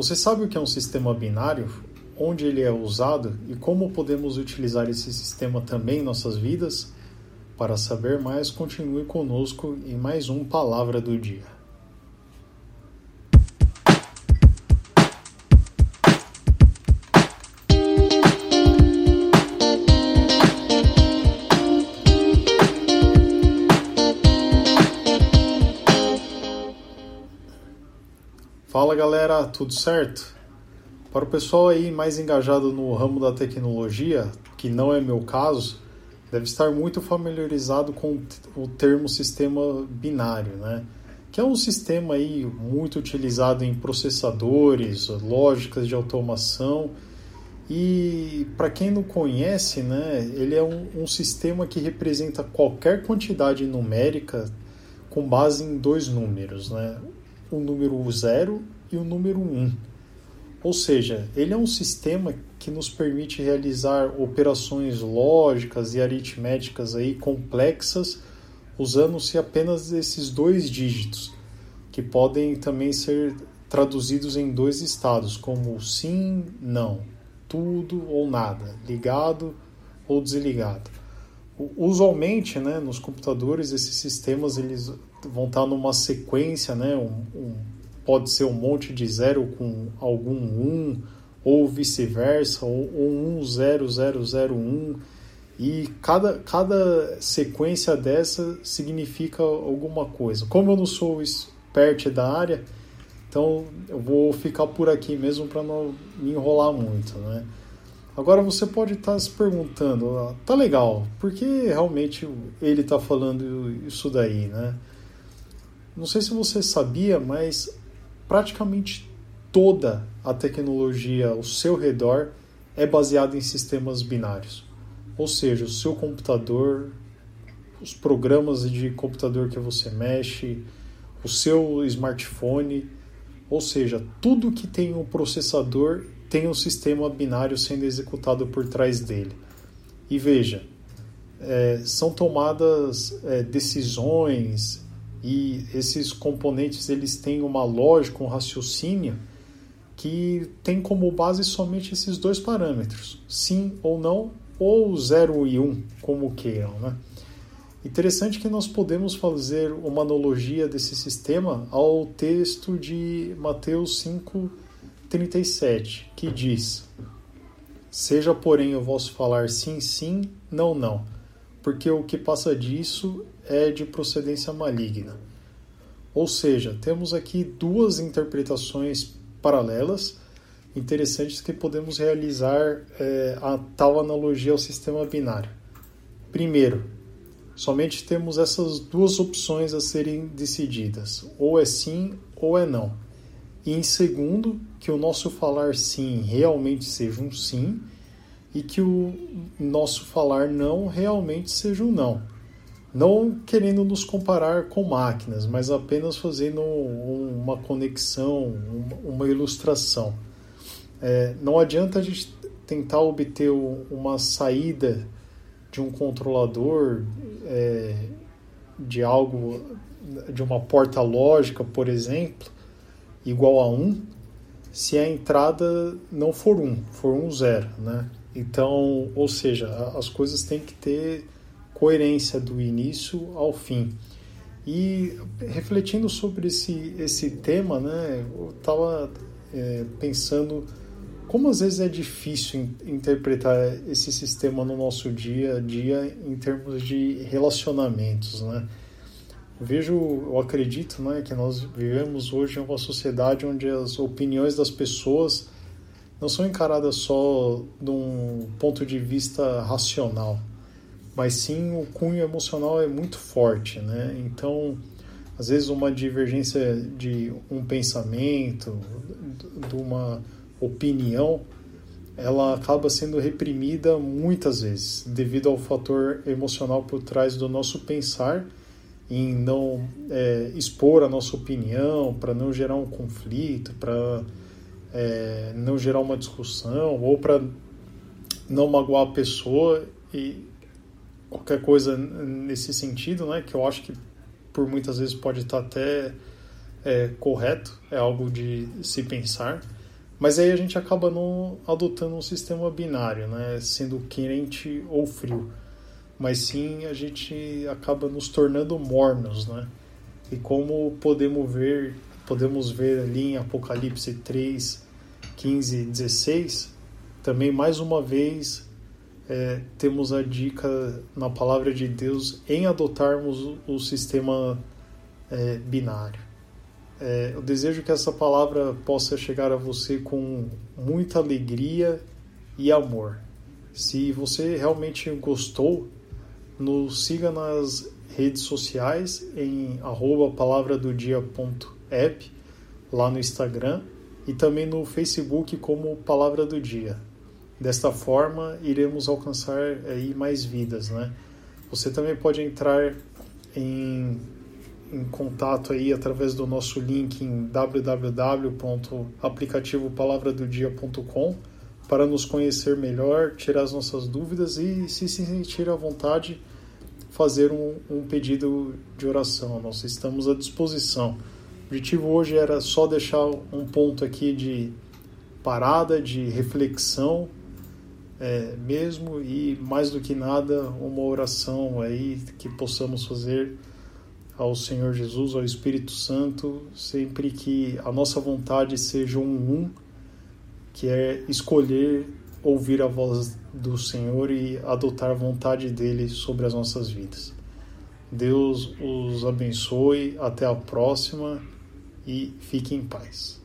Você sabe o que é um sistema binário? Onde ele é usado e como podemos utilizar esse sistema também em nossas vidas? Para saber mais, continue conosco em mais um Palavra do Dia. Fala galera, tudo certo? Para o pessoal aí mais engajado no ramo da tecnologia, que não é meu caso, deve estar muito familiarizado com o termo sistema binário, né? Que é um sistema aí muito utilizado em processadores, lógicas de automação. E para quem não conhece, né, ele é um, um sistema que representa qualquer quantidade numérica com base em dois números, né? O número 0 e o número 1. Um. Ou seja, ele é um sistema que nos permite realizar operações lógicas e aritméticas aí complexas usando-se apenas esses dois dígitos, que podem também ser traduzidos em dois estados, como sim, não, tudo ou nada, ligado ou desligado. Usualmente, né, nos computadores, esses sistemas eles vão estar numa sequência, né, um, um, pode ser um monte de zero com algum um, ou vice-versa, ou, ou um zero zero zero um, e cada, cada sequência dessa significa alguma coisa. Como eu não sou expert da área, então eu vou ficar por aqui mesmo para não me enrolar muito, né? Agora você pode estar tá se perguntando, tá legal, por que realmente ele está falando isso daí, né? Não sei se você sabia, mas praticamente toda a tecnologia ao seu redor é baseada em sistemas binários. Ou seja, o seu computador, os programas de computador que você mexe, o seu smartphone, ou seja, tudo que tem um processador tem um sistema binário sendo executado por trás dele. E veja, é, são tomadas é, decisões e esses componentes eles têm uma lógica, um raciocínio que tem como base somente esses dois parâmetros, sim ou não, ou 0 e 1, um, como queiram. Né? Interessante que nós podemos fazer uma analogia desse sistema ao texto de Mateus 5, 37, que diz: Seja, porém, o vosso falar sim, sim, não, não, porque o que passa disso é de procedência maligna. Ou seja, temos aqui duas interpretações paralelas interessantes que podemos realizar é, a tal analogia ao sistema binário. Primeiro, somente temos essas duas opções a serem decididas: ou é sim ou é não. E em segundo, que o nosso falar sim realmente seja um sim e que o nosso falar não realmente seja um não. Não querendo nos comparar com máquinas, mas apenas fazendo uma conexão, uma ilustração. É, não adianta a gente tentar obter uma saída de um controlador é, de algo, de uma porta lógica, por exemplo, igual a 1, se a entrada não for 1, for 1 zero, né? Então, ou seja, as coisas têm que ter coerência do início ao fim. E refletindo sobre esse, esse tema, né, eu estava é, pensando como às vezes é difícil interpretar esse sistema no nosso dia a dia em termos de relacionamentos, né? vejo, eu acredito, né, que nós vivemos hoje em uma sociedade onde as opiniões das pessoas não são encaradas só de um ponto de vista racional, mas sim o cunho emocional é muito forte, né? Então, às vezes uma divergência de um pensamento, de uma opinião, ela acaba sendo reprimida muitas vezes devido ao fator emocional por trás do nosso pensar em não é, expor a nossa opinião, para não gerar um conflito, para é, não gerar uma discussão ou para não magoar a pessoa e qualquer coisa nesse sentido, né? Que eu acho que por muitas vezes pode estar até é, correto, é algo de se pensar. Mas aí a gente acaba não adotando um sistema binário, né? Sendo quente ou frio. Mas sim a gente acaba nos tornando mornos, né? E como podemos ver, podemos ver ali em Apocalipse 3, 15 e 16, também mais uma vez é, temos a dica na palavra de Deus em adotarmos o, sistema é, binário. É, eu desejo que essa palavra possa chegar a você com muita alegria e amor. Se você realmente gostou, nos siga nas redes sociais em arroba palavradodia.app lá no Instagram e também no Facebook como Palavra do Dia. Desta forma, iremos alcançar aí mais vidas, né? Você também pode entrar em em contato aí através do nosso link em www.aplicativopalavradodia.com para nos conhecer melhor, tirar as nossas dúvidas e, se sentir à vontade, fazer um, um pedido de oração. Nós estamos à disposição. Objetivo hoje era só deixar um ponto aqui de parada, de reflexão é, mesmo e mais do que nada uma oração aí que possamos fazer ao Senhor Jesus, ao Espírito Santo, sempre que a nossa vontade seja um um, que é escolher ouvir a voz do Senhor e adotar a vontade dele sobre as nossas vidas. Deus os abençoe, até a próxima e fique em paz.